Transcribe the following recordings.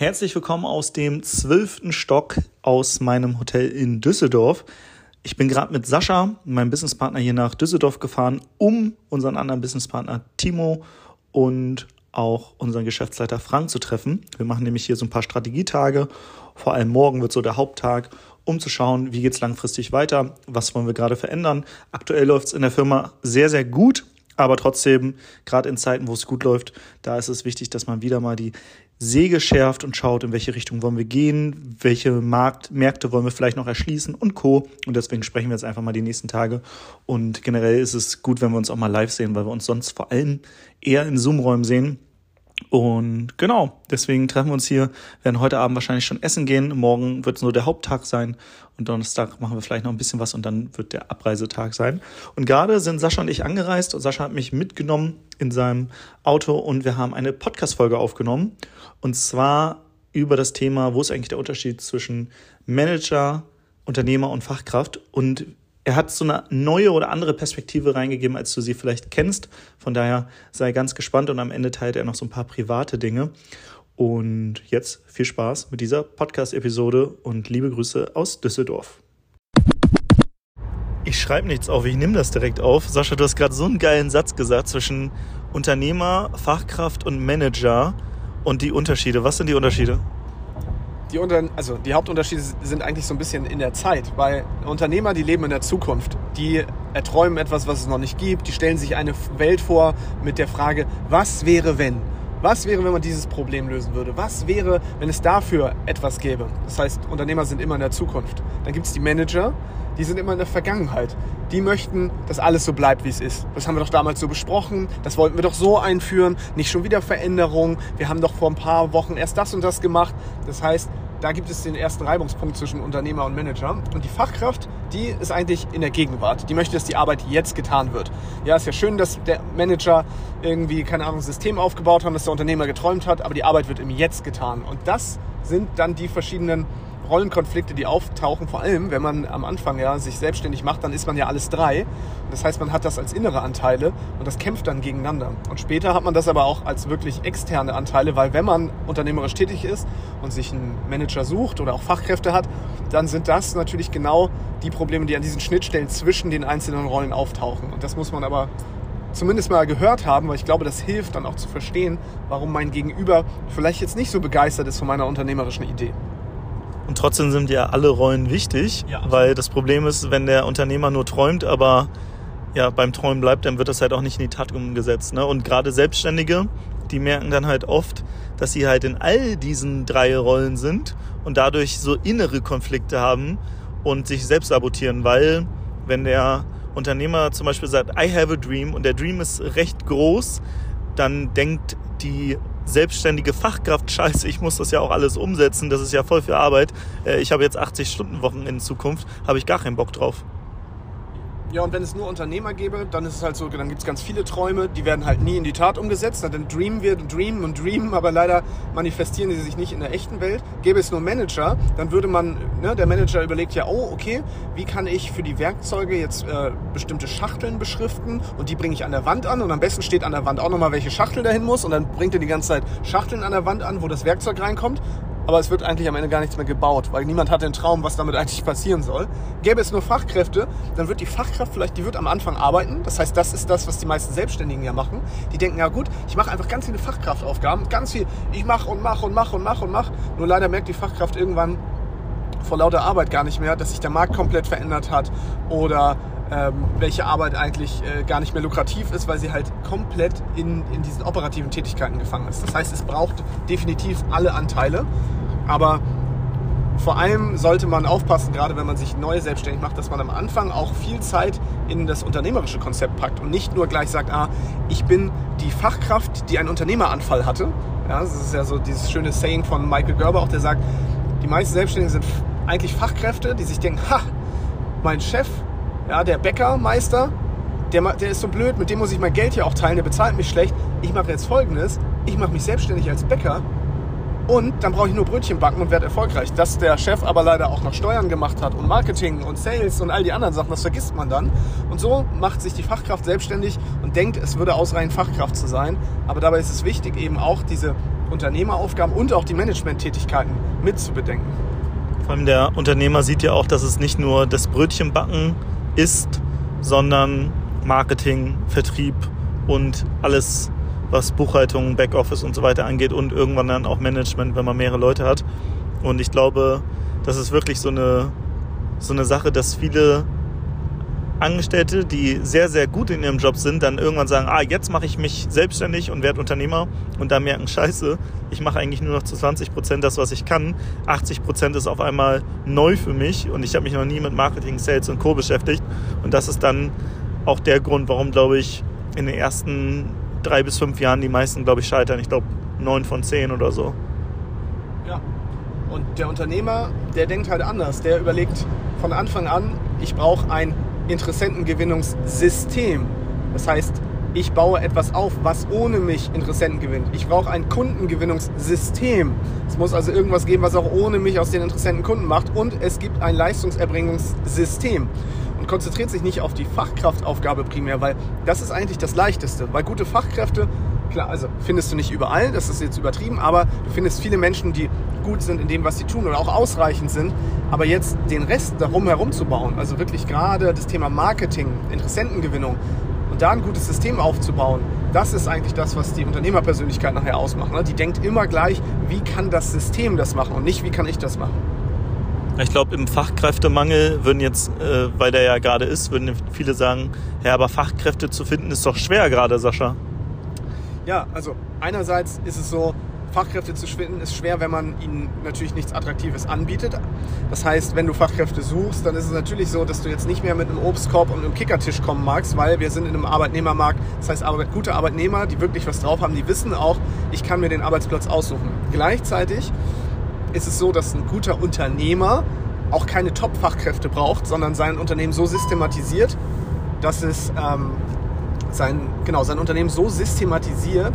Herzlich willkommen aus dem zwölften Stock aus meinem Hotel in Düsseldorf. Ich bin gerade mit Sascha, meinem Businesspartner, hier nach Düsseldorf gefahren, um unseren anderen Businesspartner Timo und auch unseren Geschäftsleiter Frank zu treffen. Wir machen nämlich hier so ein paar Strategietage. Vor allem morgen wird so der Haupttag, um zu schauen, wie geht es langfristig weiter, was wollen wir gerade verändern. Aktuell läuft es in der Firma sehr, sehr gut. Aber trotzdem, gerade in Zeiten, wo es gut läuft, da ist es wichtig, dass man wieder mal die Säge schärft und schaut, in welche Richtung wollen wir gehen, welche Markt, Märkte wollen wir vielleicht noch erschließen und Co. Und deswegen sprechen wir jetzt einfach mal die nächsten Tage. Und generell ist es gut, wenn wir uns auch mal live sehen, weil wir uns sonst vor allem eher in Zoom-Räumen sehen. Und genau, deswegen treffen wir uns hier, werden heute Abend wahrscheinlich schon essen gehen. Morgen wird es nur der Haupttag sein und Donnerstag machen wir vielleicht noch ein bisschen was und dann wird der Abreisetag sein. Und gerade sind Sascha und ich angereist und Sascha hat mich mitgenommen in seinem Auto und wir haben eine Podcast-Folge aufgenommen und zwar über das Thema, wo ist eigentlich der Unterschied zwischen Manager, Unternehmer und Fachkraft und er hat so eine neue oder andere Perspektive reingegeben, als du sie vielleicht kennst. Von daher sei ganz gespannt und am Ende teilt er noch so ein paar private Dinge. Und jetzt viel Spaß mit dieser Podcast-Episode und liebe Grüße aus Düsseldorf. Ich schreibe nichts auf, ich nehme das direkt auf. Sascha, du hast gerade so einen geilen Satz gesagt zwischen Unternehmer, Fachkraft und Manager und die Unterschiede. Was sind die Unterschiede? Die, unter, also die Hauptunterschiede sind eigentlich so ein bisschen in der Zeit, weil Unternehmer, die leben in der Zukunft. Die erträumen etwas, was es noch nicht gibt. Die stellen sich eine Welt vor mit der Frage, was wäre wenn? Was wäre, wenn man dieses Problem lösen würde? Was wäre, wenn es dafür etwas gäbe? Das heißt, Unternehmer sind immer in der Zukunft. Dann gibt es die Manager, die sind immer in der Vergangenheit. Die möchten, dass alles so bleibt, wie es ist. Das haben wir doch damals so besprochen. Das wollten wir doch so einführen. Nicht schon wieder Veränderungen. Wir haben doch vor ein paar Wochen erst das und das gemacht. Das heißt, da gibt es den ersten Reibungspunkt zwischen Unternehmer und Manager. Und die Fachkraft, die ist eigentlich in der Gegenwart. Die möchte, dass die Arbeit jetzt getan wird. Ja, ist ja schön, dass der Manager irgendwie, keine Ahnung, ein System aufgebaut hat, das der Unternehmer geträumt hat, aber die Arbeit wird im Jetzt getan. Und das sind dann die verschiedenen Rollenkonflikte, die auftauchen, vor allem wenn man am Anfang ja sich selbstständig macht, dann ist man ja alles drei. Das heißt, man hat das als innere Anteile und das kämpft dann gegeneinander. Und später hat man das aber auch als wirklich externe Anteile, weil wenn man unternehmerisch tätig ist und sich einen Manager sucht oder auch Fachkräfte hat, dann sind das natürlich genau die Probleme, die an diesen Schnittstellen zwischen den einzelnen Rollen auftauchen. Und das muss man aber zumindest mal gehört haben, weil ich glaube, das hilft dann auch zu verstehen, warum mein Gegenüber vielleicht jetzt nicht so begeistert ist von meiner unternehmerischen Idee. Und trotzdem sind ja alle Rollen wichtig, ja. weil das Problem ist, wenn der Unternehmer nur träumt, aber ja, beim Träumen bleibt, dann wird das halt auch nicht in die Tat umgesetzt. Ne? Und gerade Selbstständige, die merken dann halt oft, dass sie halt in all diesen drei Rollen sind und dadurch so innere Konflikte haben und sich selbst sabotieren, weil wenn der Unternehmer zum Beispiel sagt, I have a dream und der Dream ist recht groß, dann denkt die selbstständige Fachkraft, scheiße, ich muss das ja auch alles umsetzen, das ist ja voll viel Arbeit. Äh, ich habe jetzt 80 Stunden Wochen in Zukunft, habe ich gar keinen Bock drauf. Ja, und wenn es nur Unternehmer gäbe, dann ist es halt so, dann gibt es ganz viele Träume, die werden halt nie in die Tat umgesetzt. Dann dreamen wir, dreamen und dreamen, aber leider manifestieren sie sich nicht in der echten Welt. Gäbe es nur Manager, dann würde man, ne, der Manager überlegt ja, oh, okay, wie kann ich für die Werkzeuge jetzt äh, bestimmte Schachteln beschriften und die bringe ich an der Wand an und am besten steht an der Wand auch nochmal, welche Schachtel dahin muss und dann bringt er die ganze Zeit Schachteln an der Wand an, wo das Werkzeug reinkommt aber es wird eigentlich am Ende gar nichts mehr gebaut, weil niemand hat den Traum, was damit eigentlich passieren soll. Gäbe es nur Fachkräfte, dann wird die Fachkraft vielleicht, die wird am Anfang arbeiten. Das heißt, das ist das, was die meisten Selbstständigen ja machen. Die denken, ja gut, ich mache einfach ganz viele Fachkraftaufgaben, ganz viel, ich mache und mache und mache und mache und mache. Nur leider merkt die Fachkraft irgendwann vor lauter Arbeit gar nicht mehr, dass sich der Markt komplett verändert hat oder ähm, welche Arbeit eigentlich äh, gar nicht mehr lukrativ ist, weil sie halt komplett in, in diesen operativen Tätigkeiten gefangen ist. Das heißt, es braucht definitiv alle Anteile, aber vor allem sollte man aufpassen, gerade wenn man sich neu selbstständig macht, dass man am Anfang auch viel Zeit in das unternehmerische Konzept packt und nicht nur gleich sagt, ah, ich bin die Fachkraft, die einen Unternehmeranfall hatte. Ja, das ist ja so dieses schöne Saying von Michael Gerber auch, der sagt, die meisten Selbstständigen sind eigentlich Fachkräfte, die sich denken, ha, mein Chef ja, der Bäckermeister, der, der ist so blöd, mit dem muss ich mein Geld ja auch teilen, der bezahlt mich schlecht. Ich mache jetzt folgendes, ich mache mich selbstständig als Bäcker und dann brauche ich nur Brötchen backen und werde erfolgreich. Dass der Chef aber leider auch noch Steuern gemacht hat und Marketing und Sales und all die anderen Sachen, das vergisst man dann. Und so macht sich die Fachkraft selbstständig und denkt, es würde ausreichen, Fachkraft zu sein. Aber dabei ist es wichtig, eben auch diese Unternehmeraufgaben und auch die Managementtätigkeiten mit zu bedenken. Vor allem der Unternehmer sieht ja auch, dass es nicht nur das Brötchenbacken ist, sondern Marketing, Vertrieb und alles, was Buchhaltung, Backoffice und so weiter angeht und irgendwann dann auch Management, wenn man mehrere Leute hat. Und ich glaube, das ist wirklich so eine, so eine Sache, dass viele Angestellte, die sehr, sehr gut in ihrem Job sind, dann irgendwann sagen, ah, jetzt mache ich mich selbstständig und werde Unternehmer und dann merken, scheiße, ich mache eigentlich nur noch zu 20 Prozent das, was ich kann. 80 Prozent ist auf einmal neu für mich und ich habe mich noch nie mit Marketing, Sales und Co. beschäftigt. Und das ist dann auch der Grund, warum, glaube ich, in den ersten drei bis fünf Jahren die meisten, glaube ich, scheitern. Ich glaube, neun von zehn oder so. Ja. Und der Unternehmer, der denkt halt anders. Der überlegt von Anfang an, ich brauche ein Interessentengewinnungssystem. Das heißt, ich baue etwas auf, was ohne mich Interessenten gewinnt. Ich brauche ein Kundengewinnungssystem. Es muss also irgendwas geben, was auch ohne mich aus den Interessenten Kunden macht. Und es gibt ein Leistungserbringungssystem. Und konzentriert sich nicht auf die Fachkraftaufgabe primär, weil das ist eigentlich das Leichteste. Weil gute Fachkräfte, klar, also findest du nicht überall, das ist jetzt übertrieben, aber du findest viele Menschen, die gut sind in dem, was sie tun oder auch ausreichend sind. Aber jetzt den Rest darum herum zu bauen, also wirklich gerade das Thema Marketing, Interessentengewinnung und da ein gutes System aufzubauen, das ist eigentlich das, was die Unternehmerpersönlichkeit nachher ausmacht. Ne? Die denkt immer gleich, wie kann das System das machen und nicht, wie kann ich das machen. Ich glaube, im Fachkräftemangel würden jetzt, äh, weil der ja gerade ist, würden viele sagen, ja, aber Fachkräfte zu finden ist doch schwer gerade, Sascha. Ja, also einerseits ist es so, Fachkräfte zu finden ist schwer, wenn man ihnen natürlich nichts Attraktives anbietet. Das heißt, wenn du Fachkräfte suchst, dann ist es natürlich so, dass du jetzt nicht mehr mit einem Obstkorb und einem Kickertisch kommen magst, weil wir sind in einem Arbeitnehmermarkt. Das heißt, Arbeit, gute Arbeitnehmer, die wirklich was drauf haben, die wissen auch, ich kann mir den Arbeitsplatz aussuchen. Gleichzeitig ist es so, dass ein guter Unternehmer auch keine Top-Fachkräfte braucht, sondern sein Unternehmen so systematisiert, dass es ähm, sein, genau, sein Unternehmen so systematisiert,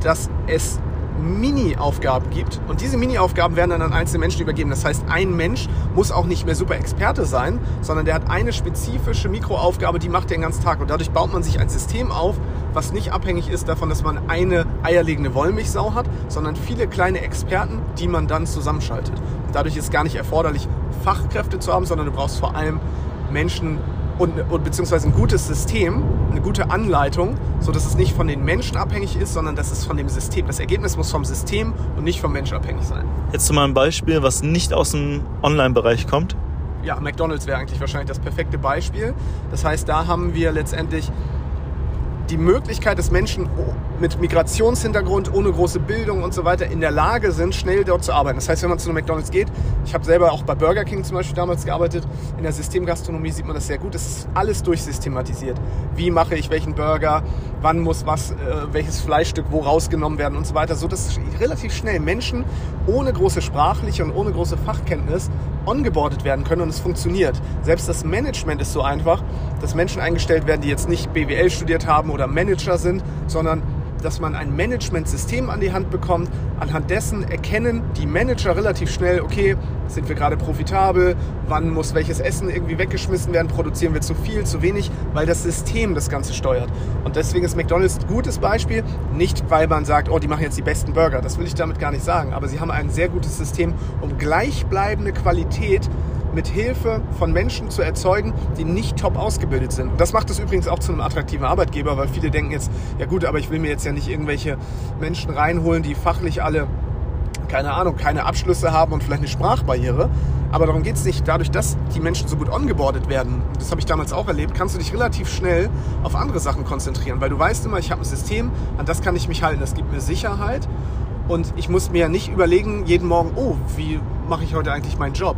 dass es Mini-Aufgaben gibt. Und diese Mini-Aufgaben werden dann an einzelne Menschen übergeben. Das heißt, ein Mensch muss auch nicht mehr super Experte sein, sondern der hat eine spezifische Mikroaufgabe, die macht er den ganzen Tag. Und dadurch baut man sich ein System auf, was nicht abhängig ist davon, dass man eine eierlegende Wollmilchsau hat, sondern viele kleine Experten, die man dann zusammenschaltet. Und dadurch ist gar nicht erforderlich, Fachkräfte zu haben, sondern du brauchst vor allem Menschen, und, und beziehungsweise ein gutes System, eine gute Anleitung, so dass es nicht von den Menschen abhängig ist, sondern dass es von dem System. Das Ergebnis muss vom System und nicht vom Menschen abhängig sein. Jetzt zu meinem Beispiel, was nicht aus dem Online-Bereich kommt. Ja, McDonald's wäre eigentlich wahrscheinlich das perfekte Beispiel. Das heißt, da haben wir letztendlich die Möglichkeit, dass Menschen mit Migrationshintergrund, ohne große Bildung und so weiter in der Lage sind, schnell dort zu arbeiten. Das heißt, wenn man zu einem McDonalds geht, ich habe selber auch bei Burger King zum Beispiel damals gearbeitet, in der Systemgastronomie sieht man das sehr gut, es ist alles durchsystematisiert. Wie mache ich welchen Burger, wann muss was, äh, welches Fleischstück wo rausgenommen werden und so weiter, so dass relativ schnell Menschen ohne große sprachliche und ohne große Fachkenntnis ongeboardet werden können und es funktioniert. Selbst das Management ist so einfach, dass Menschen eingestellt werden, die jetzt nicht BWL studiert haben oder Manager sind, sondern dass man ein Managementsystem an die Hand bekommt. Anhand dessen erkennen die Manager relativ schnell, okay, sind wir gerade profitabel, wann muss welches Essen irgendwie weggeschmissen werden, produzieren wir zu viel, zu wenig, weil das System das Ganze steuert. Und deswegen ist McDonald's ein gutes Beispiel, nicht weil man sagt, oh, die machen jetzt die besten Burger, das will ich damit gar nicht sagen, aber sie haben ein sehr gutes System, um gleichbleibende Qualität mit Hilfe von Menschen zu erzeugen, die nicht top ausgebildet sind. das macht es übrigens auch zu einem attraktiven Arbeitgeber, weil viele denken jetzt, ja gut, aber ich will mir jetzt ja nicht irgendwelche Menschen reinholen, die fachlich alle, keine Ahnung, keine Abschlüsse haben und vielleicht eine Sprachbarriere. Aber darum geht es nicht. Dadurch, dass die Menschen so gut ongeboardet werden, das habe ich damals auch erlebt, kannst du dich relativ schnell auf andere Sachen konzentrieren, weil du weißt immer, ich habe ein System, an das kann ich mich halten, das gibt mir Sicherheit. Und ich muss mir nicht überlegen, jeden Morgen, oh, wie mache ich heute eigentlich meinen Job?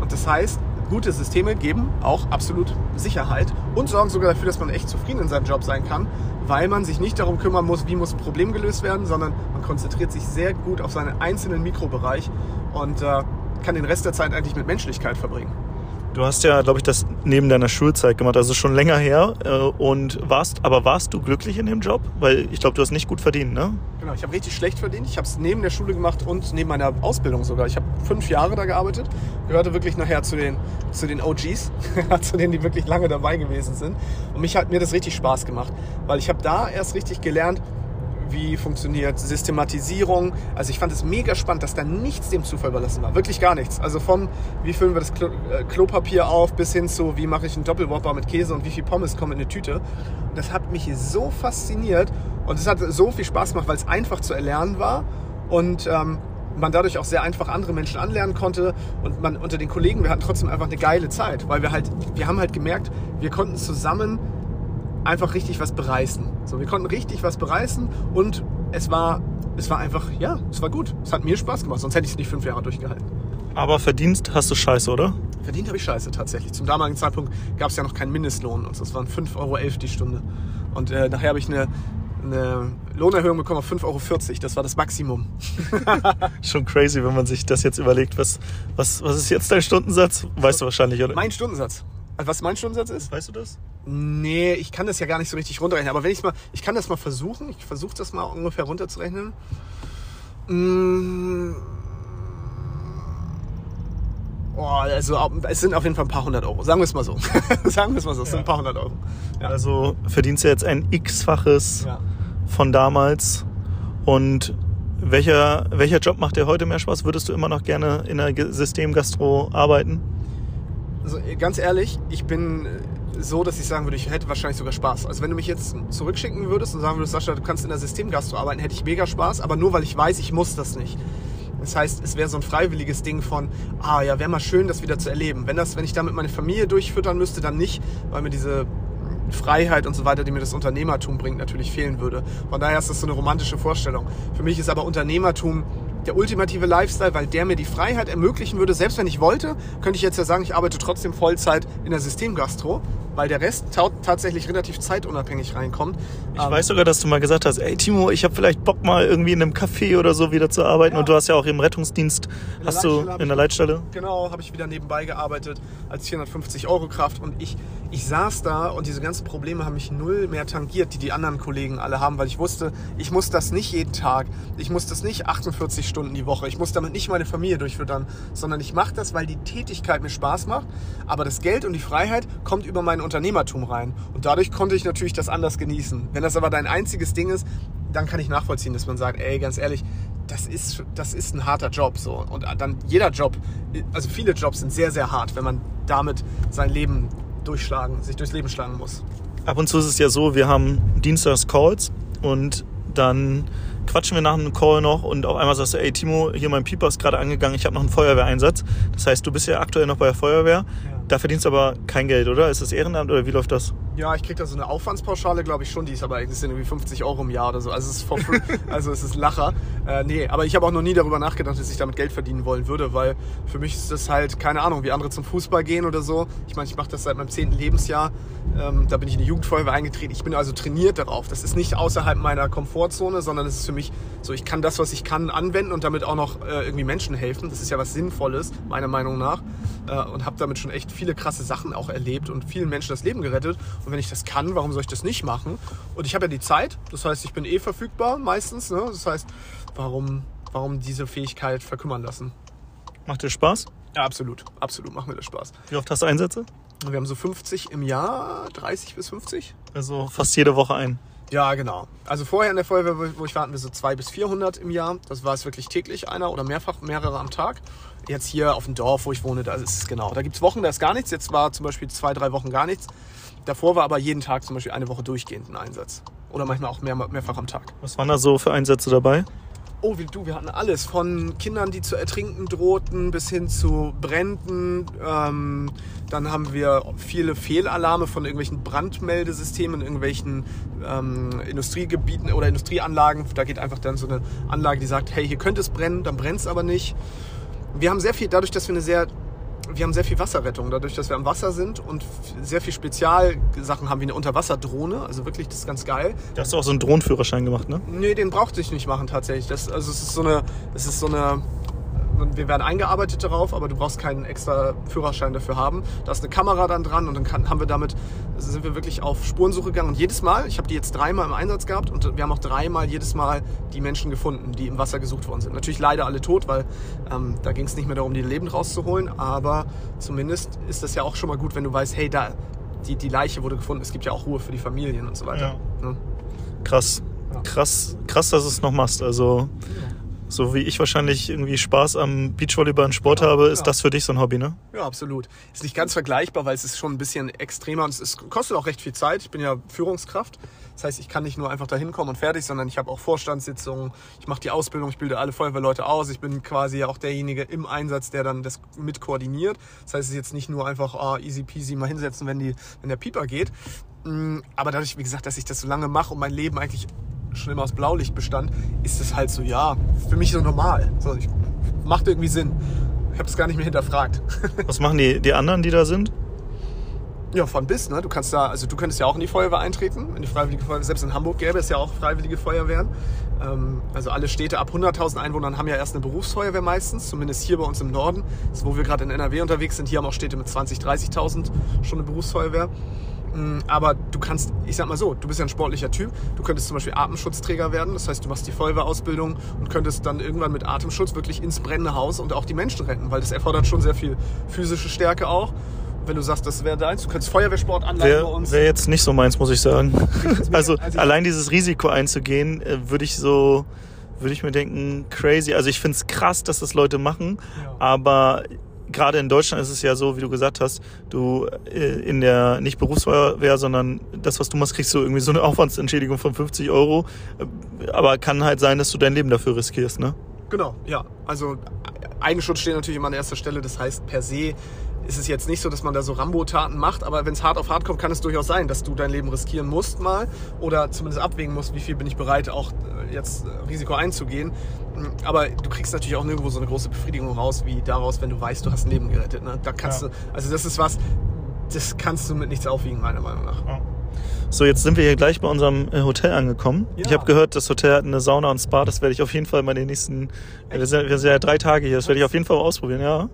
Und das heißt, gute Systeme geben auch absolut Sicherheit und sorgen sogar dafür, dass man echt zufrieden in seinem Job sein kann, weil man sich nicht darum kümmern muss, wie muss ein Problem gelöst werden, sondern man konzentriert sich sehr gut auf seinen einzelnen Mikrobereich und äh, kann den Rest der Zeit eigentlich mit Menschlichkeit verbringen. Du hast ja, glaube ich, das neben deiner Schulzeit gemacht, also schon länger her. Äh, und warst, aber warst du glücklich in dem Job? Weil ich glaube, du hast nicht gut verdient, ne? Genau, ich habe richtig schlecht verdient. Ich habe es neben der Schule gemacht und neben meiner Ausbildung sogar. Ich habe fünf Jahre da gearbeitet, gehörte wirklich nachher zu den, zu den OGs, zu denen, die wirklich lange dabei gewesen sind. Und mich hat mir das richtig Spaß gemacht, weil ich habe da erst richtig gelernt, wie funktioniert Systematisierung. Also ich fand es mega spannend, dass da nichts dem Zufall überlassen war. Wirklich gar nichts. Also vom, wie füllen wir das Klo äh, Klopapier auf, bis hin zu, wie mache ich einen Doppelwhopper mit Käse und wie viel Pommes kommen in eine Tüte. Und das hat mich so fasziniert und es hat so viel Spaß gemacht, weil es einfach zu erlernen war und ähm, man dadurch auch sehr einfach andere Menschen anlernen konnte und man unter den Kollegen, wir hatten trotzdem einfach eine geile Zeit, weil wir halt, wir haben halt gemerkt, wir konnten zusammen einfach richtig was bereißen. So, wir konnten richtig was bereißen und es war, es war einfach, ja, es war gut. Es hat mir Spaß gemacht, sonst hätte ich es nicht fünf Jahre durchgehalten. Aber verdient hast du Scheiße, oder? Verdient habe ich Scheiße tatsächlich. Zum damaligen Zeitpunkt gab es ja noch keinen Mindestlohn und das waren 5,11 Euro die Stunde. Und äh, nachher habe ich eine, eine Lohnerhöhung bekommen auf 5,40 Euro. Das war das Maximum. Schon crazy, wenn man sich das jetzt überlegt. Was, was, was ist jetzt dein Stundensatz? Weißt du wahrscheinlich, oder? Mein Stundensatz. Also was mein Stundensatz ist? Weißt du das? Nee, ich kann das ja gar nicht so richtig runterrechnen. Aber wenn ich mal, ich kann das mal versuchen. Ich versuche das mal ungefähr runterzurechnen. Mmh. Oh, also es sind auf jeden Fall ein paar hundert Euro. Sagen wir es mal so. Sagen wir es mal so. Es sind ein paar hundert Euro. Ja. Also verdienst du jetzt ein x-faches Ja. von damals. Und welcher, welcher Job macht dir heute mehr Spaß? Würdest du immer noch gerne in der Systemgastro arbeiten? Also ganz ehrlich, ich bin äh, so, dass ich sagen würde, ich hätte wahrscheinlich sogar Spaß. Also wenn du mich jetzt zurückschicken würdest und sagen würdest, Sascha, du kannst in der Systemgastro arbeiten, hätte ich mega Spaß, aber nur weil ich weiß, ich muss das nicht. Das heißt, es wäre so ein freiwilliges Ding von, ah ja, wäre mal schön, das wieder zu erleben. Wenn, das, wenn ich damit meine Familie durchfüttern müsste, dann nicht, weil mir diese Freiheit und so weiter, die mir das Unternehmertum bringt, natürlich fehlen würde. Von daher ist das so eine romantische Vorstellung. Für mich ist aber Unternehmertum der ultimative Lifestyle, weil der mir die Freiheit ermöglichen würde. Selbst wenn ich wollte, könnte ich jetzt ja sagen, ich arbeite trotzdem Vollzeit in der Systemgastro, weil der Rest ta tatsächlich relativ zeitunabhängig reinkommt. Ich Ähm, weiß sogar, dass du mal gesagt hast, ey Timo, ich habe vielleicht Bock mal irgendwie in einem Café oder so wieder zu arbeiten. Ja. Und du hast ja auch im Rettungsdienst, hast du in der Leitstelle. Genau, habe ich wieder nebenbei gearbeitet als 450 Euro Kraft und ich, ich saß da und diese ganzen Probleme haben mich null mehr tangiert, die die anderen Kollegen alle haben, weil ich wusste, ich muss das nicht jeden Tag, ich muss das nicht 48 Stunden die Woche, ich muss damit nicht meine Familie durchfüttern, sondern ich mache das, weil die Tätigkeit mir Spaß macht, aber das Geld und die Freiheit kommt über mein Unternehmertum rein und dadurch konnte ich natürlich das anders genießen. Wenn das aber dein einziges Ding ist, dann kann ich nachvollziehen, dass man sagt, ey, ganz ehrlich, das ist, das ist ein harter Job so. Und dann jeder Job, also viele Jobs sind sehr, sehr hart, wenn man damit sein Leben durchschlagen, sich durchs Leben schlagen muss. Ab und zu ist es ja so, wir haben Dienstags Calls und dann quatschen wir nach einem Call noch und auf einmal sagst du, ey Timo, hier mein Pieper ist gerade angegangen, ich habe noch einen Feuerwehreinsatz. Das heißt, du bist ja aktuell noch bei der Feuerwehr, da verdienst du aber kein Geld, oder? Ist das Ehrenamt oder wie läuft das? Ja, ich krieg da so eine Aufwandspauschale, glaube ich schon, die ist aber das sind irgendwie 50 Euro im Jahr oder so. Also es ist, for free. also es ist Lacher. Äh, nee, aber ich habe auch noch nie darüber nachgedacht, dass ich damit Geld verdienen wollen würde, weil für mich ist das halt, keine Ahnung, wie andere zum Fußball gehen oder so. Ich meine, ich mache das seit meinem 10. Lebensjahr. Ähm, da bin ich in die Jugendfeuerwehr eingetreten. Ich bin also trainiert darauf. Das ist nicht außerhalb meiner Komfortzone, sondern es ist für mich so, ich kann das, was ich kann, anwenden und damit auch noch äh, irgendwie Menschen helfen. Das ist ja was Sinnvolles, meiner Meinung nach. Äh, und habe damit schon echt viele krasse Sachen auch erlebt und vielen Menschen das Leben gerettet. Und wenn ich das kann, warum soll ich das nicht machen? Und ich habe ja die Zeit, das heißt, ich bin eh verfügbar meistens. Ne? Das heißt, warum, warum diese Fähigkeit verkümmern lassen? Macht dir Spaß? Ja, absolut, absolut, macht mir das Spaß. Wie oft hast du Einsätze? Wir haben so 50 im Jahr, 30 bis 50. Also fast jede Woche ein. Ja, genau. Also vorher in der Feuerwehr, wo- ich war, hatten wir so 200 bis 400 im Jahr. Das war es wirklich täglich einer oder mehrfach, mehrere am Tag. Jetzt hier auf dem Dorf, wo ich wohne, da ist es genau. Da gibt es Wochen, da ist gar nichts. Jetzt war zum Beispiel zwei, drei Wochen gar nichts. Davor war aber jeden Tag zum Beispiel eine Woche durchgehend ein Einsatz. Oder manchmal auch mehr, mehrfach am Tag. Was waren da so für Einsätze dabei? Oh, wie du, wir hatten alles. Von Kindern, die zu ertrinken drohten, bis hin zu Bränden. Ähm, dann haben wir viele Fehlalarme von irgendwelchen Brandmeldesystemen in irgendwelchen ähm, Industriegebieten oder Industrieanlagen. Da geht einfach dann so eine Anlage, die sagt, hey, hier könnte es brennen, dann brennt es aber nicht. Wir haben sehr viel, dadurch, dass wir eine sehr wir haben sehr viel Wasserrettung, dadurch, dass wir am Wasser sind und sehr viel Spezialsachen haben wie eine Unterwasserdrohne. Also wirklich, das ist ganz geil. Da hast du auch so einen Drohnenführerschein gemacht, ne? Nee, den brauchte ich nicht machen tatsächlich. Das, also es ist so eine, es ist so eine, wir werden eingearbeitet darauf, aber du brauchst keinen extra Führerschein dafür haben. Da ist eine Kamera dann dran und dann kann, haben wir damit, sind wir wirklich auf Spurensuche gegangen. Und jedes Mal, ich habe die jetzt dreimal im Einsatz gehabt und wir haben auch dreimal jedes Mal die Menschen gefunden, die im Wasser gesucht worden sind. Natürlich leider alle tot, weil ähm, da ging es nicht mehr darum, die lebend rauszuholen, aber zumindest ist das ja auch schon mal gut, wenn du weißt, hey, da, die, die Leiche wurde gefunden. Es gibt ja auch Ruhe für die Familien und so weiter. Ne? Krass. Ja. Krass, krass, dass du es noch machst. Also, so wie ich wahrscheinlich irgendwie Spaß am Beachvolleyball und Sport habe, ist ja. das für dich so ein Hobby, ne? Ja, absolut. Ist nicht ganz vergleichbar, weil es ist schon ein bisschen extremer und es kostet auch recht viel Zeit. Ich bin ja Führungskraft. Das heißt, ich kann nicht nur einfach da hinkommen und fertig, sondern ich habe auch Vorstandssitzungen, ich mache die Ausbildung, ich bilde alle Feuerwehrleute aus. Ich bin quasi ja auch derjenige im Einsatz, der dann das mit koordiniert. Das heißt, es ist jetzt nicht nur einfach ah, easy peasy mal hinsetzen, wenn, die, wenn der Pieper geht. Mm, Aber dadurch, wie gesagt, dass ich das so lange mache und mein Leben eigentlich schon immer aus Blaulicht bestand, ist es halt so, ja, für mich so normal. So, ich, macht irgendwie Sinn. Ich habe es gar nicht mehr hinterfragt. Was machen die, die anderen, die da sind? Ja, von bis, ne? Du kannst da, also du könntest ja auch in die Feuerwehr eintreten, in die Freiwillige Feuerwehr. Selbst in Hamburg gäbe es ja auch Freiwillige Feuerwehren. Ähm, also alle Städte ab 100.000 Einwohnern haben ja erst eine Berufsfeuerwehr meistens, zumindest hier bei uns im Norden. Das ist, wo wir gerade in NRW unterwegs sind. Hier haben auch Städte mit 20.000, 30.000 schon eine Berufsfeuerwehr. Mm, Aber du kannst, ich sag mal so, du bist ja ein sportlicher Typ. Du könntest zum Beispiel Atemschutzträger werden. Das heißt, du machst die Feuerwehrausbildung und könntest dann irgendwann mit Atemschutz wirklich ins brennende Haus und auch die Menschen retten, weil das erfordert schon sehr viel physische Stärke auch. Wenn du sagst, das wäre deins, du könntest Feuerwehrsport anleiten bei Wäre uns. wär jetzt nicht so meins, muss ich sagen. Also, also allein dieses Risiko einzugehen, äh, würde ich so, würde ich mir denken, crazy. Also ich finde es krass, dass das Leute machen, Ja. aber gerade in Deutschland ist es ja so, wie du gesagt hast, du äh, in der nicht Berufsfeuerwehr, sondern das, was du machst, kriegst du irgendwie so eine Aufwandsentschädigung von 50 Euro. Aber kann halt sein, dass du dein Leben dafür riskierst, ne? Genau, ja. Also Eigenschutz steht natürlich immer an erster Stelle. Das heißt, per se ist es jetzt nicht so, dass man da so Rambo-Taten macht, aber wenn es hart auf hart kommt, kann es durchaus sein, dass du dein Leben riskieren musst mal oder zumindest abwägen musst, wie viel bin ich bereit, auch äh, jetzt äh, Risiko einzugehen. Aber du kriegst natürlich auch nirgendwo so eine große Befriedigung raus, wie daraus, wenn du weißt, du hast ein Leben gerettet. Ne? Da kannst Ja. du, also das ist was, das kannst du mit nichts aufwiegen, meiner Meinung nach. So, jetzt sind wir hier gleich bei unserem äh, Hotel angekommen. Ja. Ich habe gehört, das Hotel hat eine Sauna und Spa. Das werde ich auf jeden Fall mal den nächsten. Äh, wir, sind, wir sind ja drei Tage hier. Das werde ich auf jeden Fall mal ausprobieren. Ja,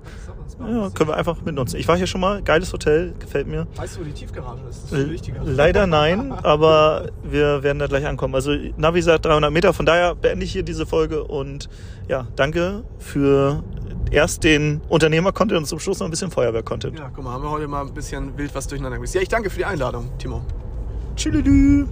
ja, können wir einfach mitnutzen. Ich war hier schon mal. Geiles Hotel, gefällt mir. Weißt du, wo die Tiefgarage ist? Das ist viel wichtiger. Leider nein, aber wir werden da gleich ankommen. Also Navi sagt 300 Meter. Von daher beende ich hier diese Folge und ja, danke für erst den Unternehmer-Content und zum Schluss noch ein bisschen Feuerwehr-Content. Ja, guck mal, haben wir heute mal ein bisschen wild was durcheinander gewissen. Ja, ich danke für die Einladung, Timo. Tschüss.